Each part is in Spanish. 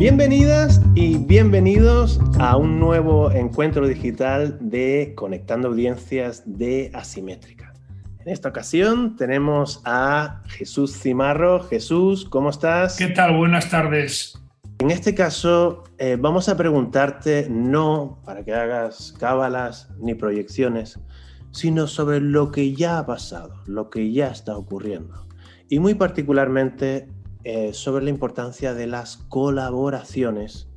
Bienvenidas y bienvenidos a un nuevo encuentro digital de Conectando Audiencias de Asimétrica. En esta ocasión tenemos a Jesús Cimarro. Jesús, ¿cómo estás? ¿Qué tal? Buenas tardes. En este caso, eh, vamos a preguntarte no para que hagas cábalas ni proyecciones, sino sobre lo que ya ha pasado, lo que ya está ocurriendo. Y muy particularmente eh, sobre la importancia de las colaboraciones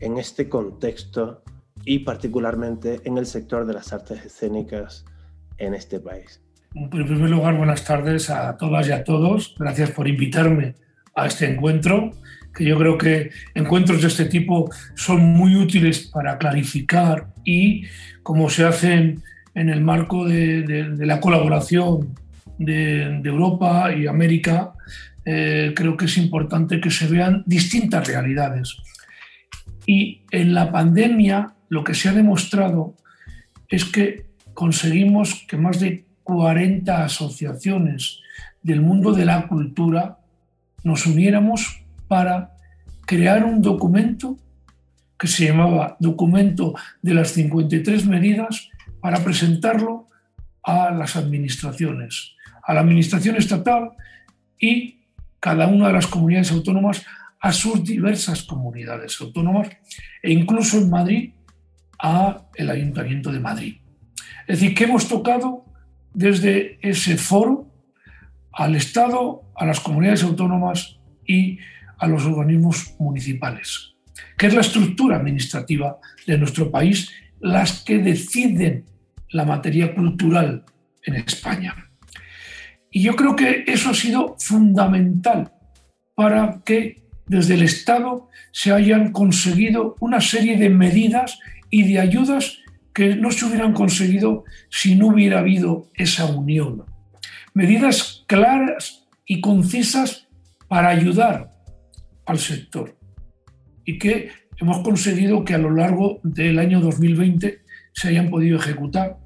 en este contexto y particularmente en el sector de las artes escénicas en este país. En primer lugar, buenas tardes a todas y a todos. Gracias por invitarme a este encuentro que yo creo que encuentros de este tipo son muy útiles para clarificar y como se hacen en el marco de, la colaboración de, Europa y América, eh, creo que es importante que se vean distintas realidades. Y en la pandemia lo que se ha demostrado es que conseguimos que más de 40 asociaciones del mundo de la cultura nos uniéramos para crear un documento que se llamaba Documento de las 53 medidas para presentarlo a las administraciones, a la administración estatal y cada una de las comunidades autónomas a sus diversas comunidades autónomas e incluso en Madrid a el Ayuntamiento de Madrid. Es decir, que hemos tocado desde ese foro al Estado, a las comunidades autónomas y a los organismos municipales, que es la estructura administrativa de nuestro país, las que deciden la materia cultural en España. Y yo creo que eso ha sido fundamental para que desde el Estado se hayan conseguido una serie de medidas y de ayudas que no se hubieran conseguido si no hubiera habido esa unión. Medidas claras y concisas para ayudar al sector y que hemos conseguido que a lo largo del año 2020 se hayan podido ejecutar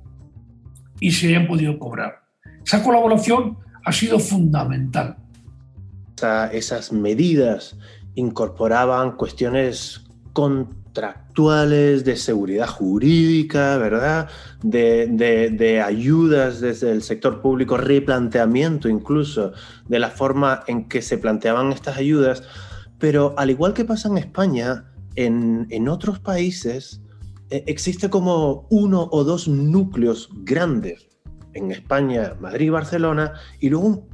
y se hayan podido cobrar. Esa colaboración ha sido fundamental. esas medidas incorporaban cuestiones contractuales, de seguridad jurídica, ¿verdad? De, de, ayudas desde el sector público, replanteamiento incluso de la forma en que se planteaban estas ayudas pero al igual que pasa en España, en, otros países eh, existe como uno o dos núcleos grandes. En España, Madrid Barcelona, y luego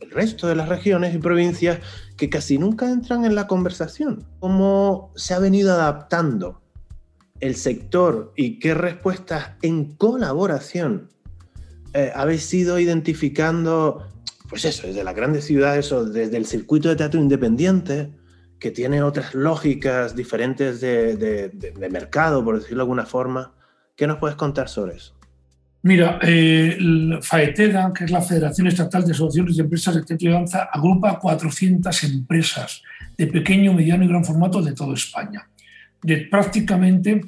el resto de las regiones y provincias que casi nunca entran en la conversación. ¿Cómo se ha venido adaptando el sector y qué respuestas en colaboración eh, habéis ido identificando pues eso, desde las grandes ciudades o desde el circuito de teatro independiente, que tiene otras lógicas diferentes de, mercado, por decirlo de alguna forma. ¿Qué nos puedes contar sobre eso? Mira, eh, FAETEDA, que es la Federación Estatal de Asociaciones de Empresas de Teatro y Danza, agrupa 400 empresas de pequeño, mediano y gran formato de toda España, de prácticamente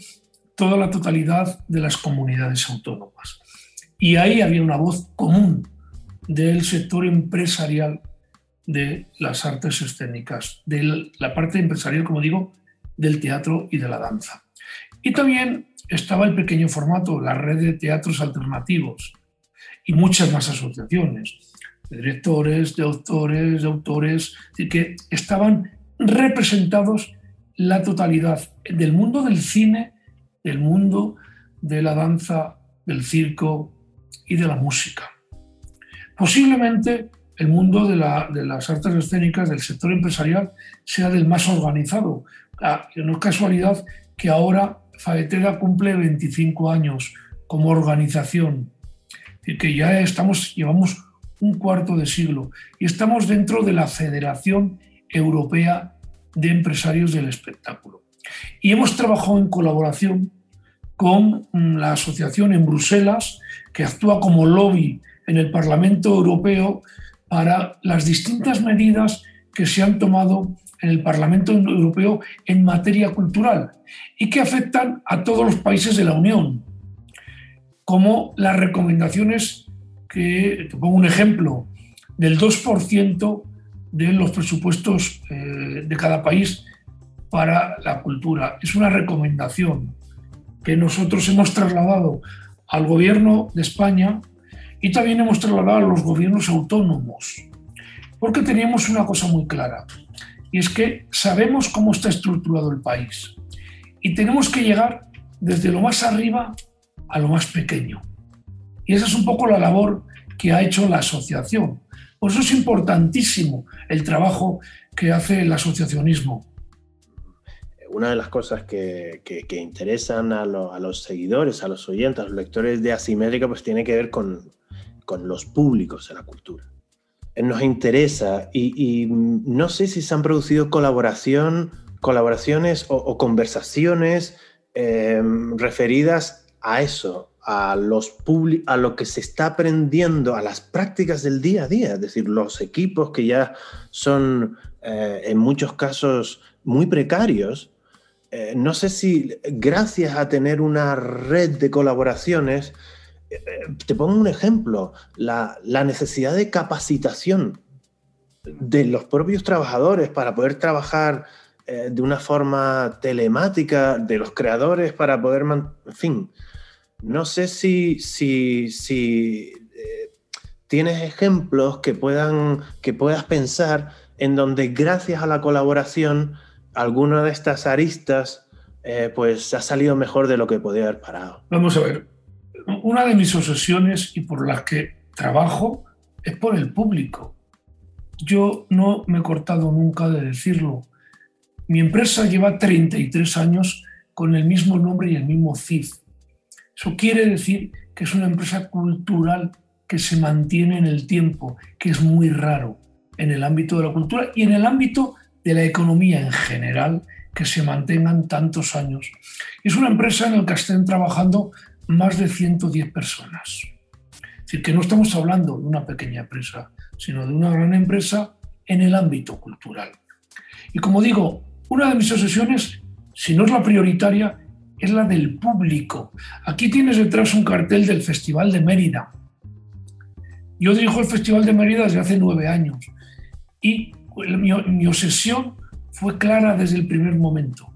toda la totalidad de las comunidades autónomas. Y ahí había una voz común del sector empresarial de las artes escénicas, de la parte empresarial, como digo, del teatro y de la danza. Y también estaba el pequeño formato, la red de teatros alternativos y muchas más asociaciones, de directores, de autores, de autores, que estaban representados la totalidad del mundo del cine, del mundo de la danza, del circo y de la música. Posiblemente el mundo de, las artes escénicas, del sector empresarial, sea del más organizado. Ah, no es casualidad que ahora Faetera cumple 25 años como organización y que ya estamos, llevamos un cuarto de siglo y estamos dentro de la Federación Europea de Empresarios del Espectáculo. Y hemos trabajado en colaboración con la asociación en Bruselas, que actúa como lobby en el Parlamento Europeo para las distintas medidas que se han tomado en el Parlamento Europeo en materia cultural y que afectan a todos los países de la Unión, como las recomendaciones que, te pongo un ejemplo, del 2% de los presupuestos eh, de cada país para la cultura. Es una recomendación que nosotros hemos trasladado al gobierno de España y también hemos trasladado a los gobiernos autónomos, porque teníamos una cosa muy clara, y es que sabemos cómo está estructurado el país y tenemos que llegar desde lo más arriba a lo más pequeño. Y esa es un poco la labor que ha hecho la asociación. Por eso es importantísimo el trabajo que hace el asociacionismo. Una de las cosas que, interesan a, los seguidores, a los oyentes, a los lectores de Asimétrica, pues tiene que ver con, los públicos de la cultura. Nos interesa y, no sé si se han producido colaboración, colaboraciones o, conversaciones eh, referidas a eso, a, los a lo que se está aprendiendo, a las prácticas del día a día, es decir, los equipos que ya son eh, en muchos casos muy precarios, eh, no sé si gracias a tener una red de colaboraciones, te pongo un ejemplo, la, la necesidad de capacitación de los propios trabajadores para poder trabajar de una forma telemática, de los creadores para poder, en fin, no sé si eh, tienes ejemplos que, puedan, que puedas pensar en donde gracias a la colaboración alguna de estas aristas eh, pues ha salido mejor de lo que podía haber parado. Vamos a ver, una de mis obsesiones y por las que trabajo es por el público. Yo no me he cortado nunca de decirlo. Mi empresa lleva 33 años con el mismo nombre y el mismo CIF. Eso quiere decir que es una empresa cultural que se mantiene en el tiempo, que es muy raro en el ámbito de la cultura y en el ámbito de la economía en general, que se mantengan tantos años. Es una empresa en la que estén trabajando más de 110 personas. Es decir, que no estamos hablando de una pequeña empresa, sino de una gran empresa en el ámbito cultural. Y como digo, una de mis obsesiones, si no es la prioritaria, es la del público. Aquí tienes detrás un cartel del Festival de Mérida. Yo dirijo el Festival de Mérida desde hace nueve años y mi, obsesión fue clara desde el primer momento,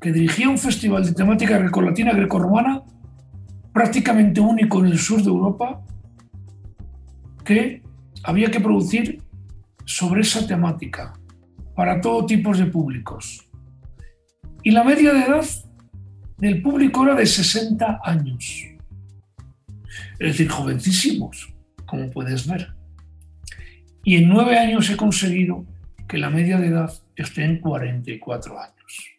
que dirigía un festival de temática grecolatina grecorromana prácticamente único en el sur de Europa, que había que producir sobre esa temática para todo tipo de públicos. Y la media de edad del público era de 60 años. Es decir, jovencísimos, como puedes ver. Y en nueve años he conseguido que la media de edad esté en 44 años,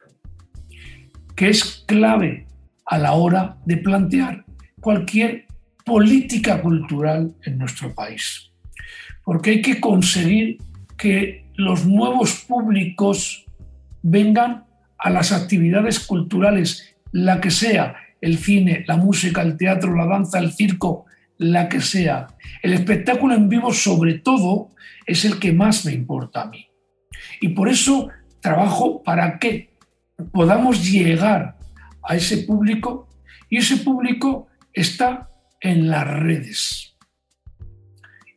que es clave a la hora de plantear cualquier política cultural en nuestro país. Porque hay que conseguir que los nuevos públicos vengan a las actividades culturales la que sea, el cine, la música, el teatro, la danza, el circo, la que sea. El espectáculo en vivo, sobre todo, es el que más me importa a mí. Y por eso trabajo para que podamos llegar a ese público y ese público está en las redes.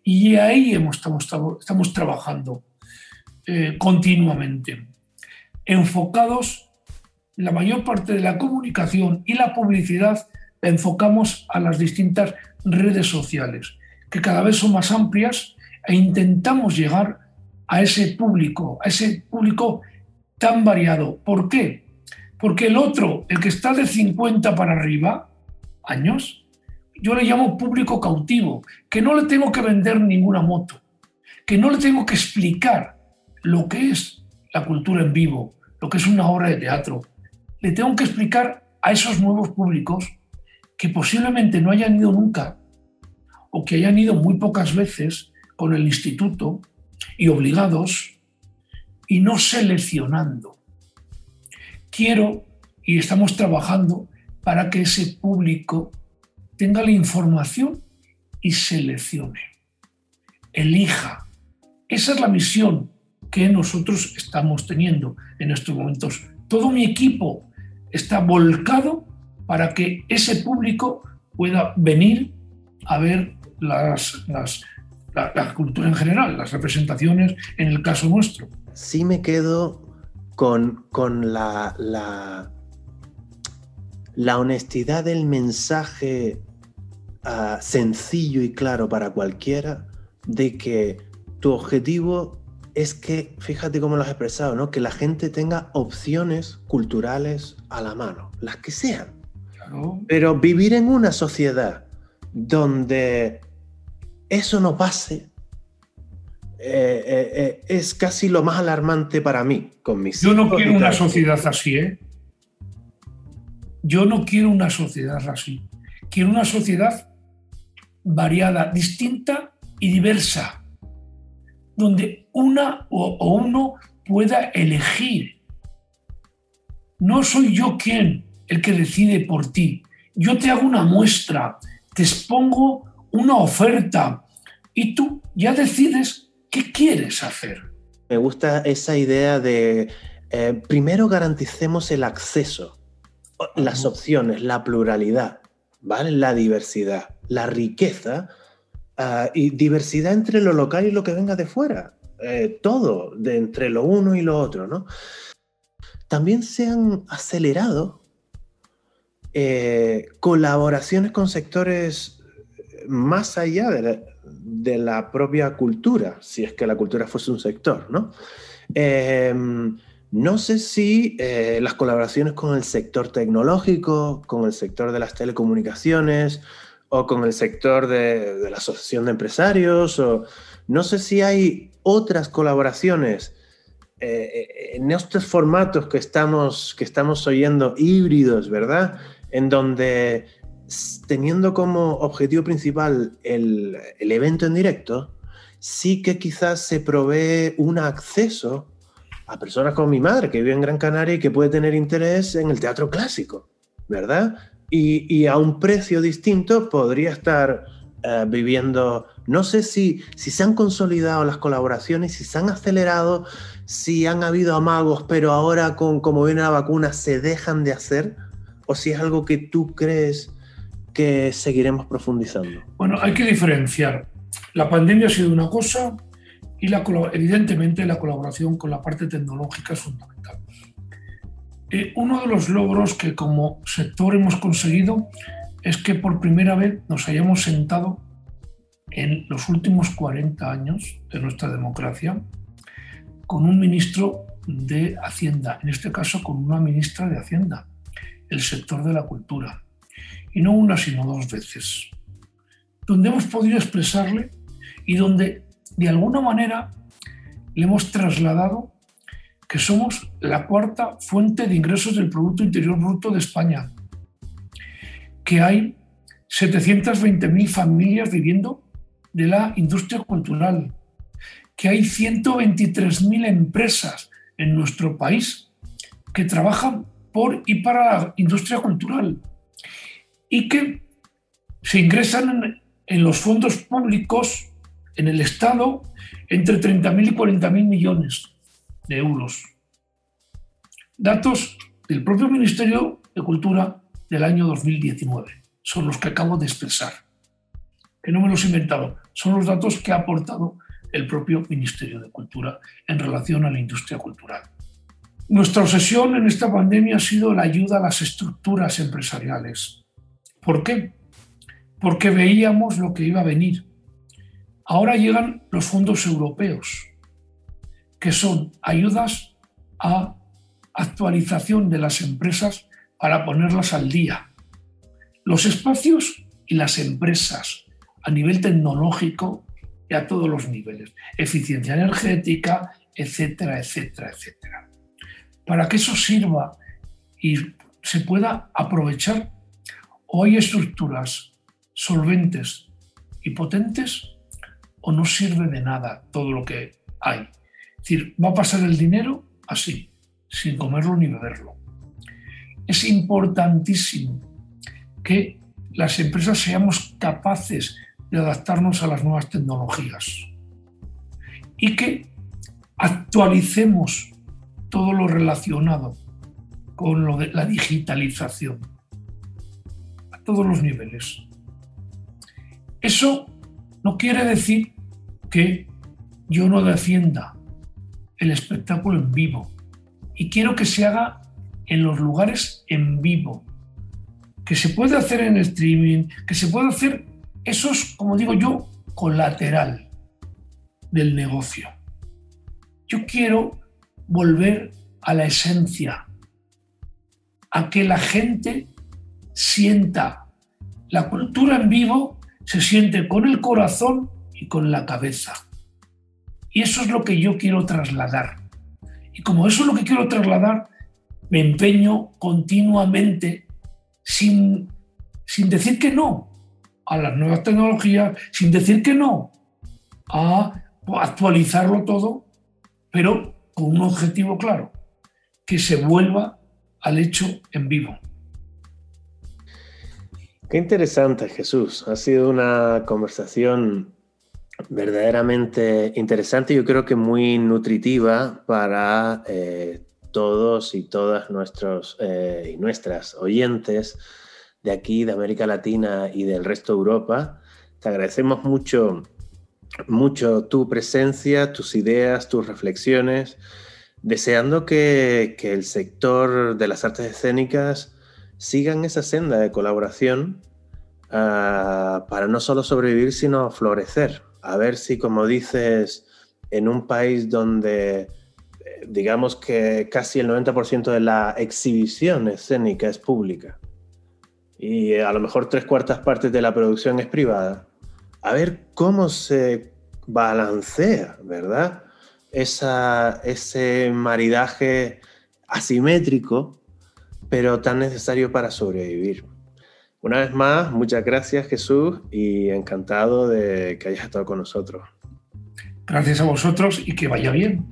Y ahí estamos, estamos trabajando eh, continuamente, enfocados la mayor parte de la comunicación y la publicidad enfocamos a las distintas redes sociales, que cada vez son más amplias e intentamos llegar a ese público, a ese público tan variado. ¿Por qué? Porque el otro, el que está de 50 para arriba, años, yo le llamo público cautivo, que no le tengo que vender ninguna moto, que no le tengo que explicar lo que es la cultura en vivo, lo que es una obra de teatro, le tengo que explicar a esos nuevos públicos que posiblemente no hayan ido nunca o que hayan ido muy pocas veces con el instituto y obligados y no seleccionando. Quiero y estamos trabajando para que ese público tenga la información y seleccione, elija. Esa es la misión que nosotros estamos teniendo en estos momentos. Todo mi equipo está volcado para que ese público pueda venir a ver las, las, la, cultura en general, las representaciones en el caso nuestro. Sí me quedo con, con la, la, la, honestidad del mensaje ah, sencillo y claro para cualquiera de que tu objetivo es que, fíjate cómo lo has expresado, ¿no? que la gente tenga opciones culturales a la mano, las que sean. Pero vivir en una sociedad donde eso no pase eh, eh, eh, es casi lo más alarmante para mí con mis Yo no quiero una sociedad así, ¿eh? Yo no quiero una sociedad así. Quiero una sociedad variada, distinta y diversa, donde una o uno pueda elegir. No soy yo quien el que decide por ti. Yo te hago una muestra, te expongo una oferta y tú ya decides qué quieres hacer. Me gusta esa idea de eh, primero garanticemos el acceso, las opciones, la pluralidad, ¿vale? la diversidad, la riqueza ah, y diversidad entre lo local y lo que venga de fuera. Eh, todo, de entre lo uno y lo otro, ¿no? También se han acelerado eh, colaboraciones con sectores más allá de la, propia cultura, si es que la cultura fuese un sector, ¿no? Em, no sé si eh, las colaboraciones con el sector tecnológico, con el sector de las telecomunicaciones o con el sector de, la asociación de empresarios, o no sé si hay otras colaboraciones eh, en estos formatos que estamos, que estamos oyendo híbridos, ¿verdad? En donde teniendo como objetivo principal el, evento en directo, sí que quizás se provee un acceso a personas como mi madre, que vive en Gran Canaria y que puede tener interés en el teatro clásico, ¿verdad? Y, a un precio distinto podría estar eh, viviendo, no sé si, si se han consolidado las colaboraciones, si se han acelerado, si han habido amagos, pero ahora con como viene la vacuna se dejan de hacer, o si es algo que tú crees que seguiremos profundizando? Bueno, hay que diferenciar. La pandemia ha sido una cosa y la, evidentemente la colaboración con la parte tecnológica es fundamental. Eh, uno de los logros que como sector hemos conseguido es que por primera vez nos hayamos sentado en los últimos 40 años de nuestra democracia con un ministro de Hacienda, en este caso con una ministra de Hacienda, el sector de la cultura y no una sino dos veces, donde hemos podido expresarle y donde de alguna manera le hemos trasladado que somos la cuarta fuente de ingresos del Producto Interior Bruto de España, que hay 720.000 familias viviendo de la industria cultural, que hay 123.000 empresas en nuestro país que trabajan por y para la industria cultural, y que se ingresan en, los fondos públicos, en el Estado, entre 30.000 y 40.000 millones de euros. Datos del propio Ministerio de Cultura del año 2019 son los que acabo de expresar, que no me los he inventado, son los datos que ha aportado el propio Ministerio de Cultura en relación a la industria cultural. Nuestra obsesión en esta pandemia ha sido la ayuda a las estructuras empresariales, ¿Por qué? Porque veíamos lo que iba a venir. Ahora llegan los fondos europeos, que son ayudas a actualización de las empresas para ponerlas al día. Los espacios y las empresas a nivel tecnológico y a todos los niveles, eficiencia energética, etcétera, etcétera, etcétera. Para que eso sirva y se pueda aprovechar hay estructuras solventes y potentes o no sirve de nada todo lo que hay. Es decir, va a pasar el dinero así, sin comerlo ni beberlo. Es importantísimo que las empresas seamos capaces de adaptarnos a las nuevas tecnologías y que actualicemos todo lo relacionado con lo de la digitalización todos los niveles. Eso no quiere decir que yo no defienda el espectáculo en vivo y quiero que se haga en los lugares en vivo, que se puede hacer en streaming, que se puede hacer, eso es, como digo yo, colateral del negocio. Yo quiero volver a la esencia, a que la gente sienta la cultura en vivo, se siente con el corazón y con la cabeza. Y eso es lo que yo quiero trasladar. Y como eso es lo que quiero trasladar, me empeño continuamente sin, sin decir que no a las nuevas tecnologías, sin decir que no a actualizarlo todo, pero con un objetivo claro, que se vuelva al hecho en vivo. Qué interesante, Jesús. Ha sido una conversación verdaderamente interesante, yo creo que muy nutritiva para eh, todos y todas nuestros eh, y nuestras oyentes de aquí, de América Latina y del resto de Europa. Te agradecemos mucho, mucho tu presencia, tus ideas, tus reflexiones, deseando que, que el sector de las artes escénicas siga en esa senda de colaboración uh, para no solo sobrevivir, sino florecer. A ver si, como dices, en un país donde digamos que casi el 90% de la exhibición escénica es pública y a lo mejor tres cuartas partes de la producción es privada, a ver cómo se balancea, ¿verdad? Esa, ese maridaje asimétrico, pero tan necesario para sobrevivir. Una vez más, muchas gracias Jesús y encantado de que hayas estado con nosotros. Gracias a vosotros y que vaya bien.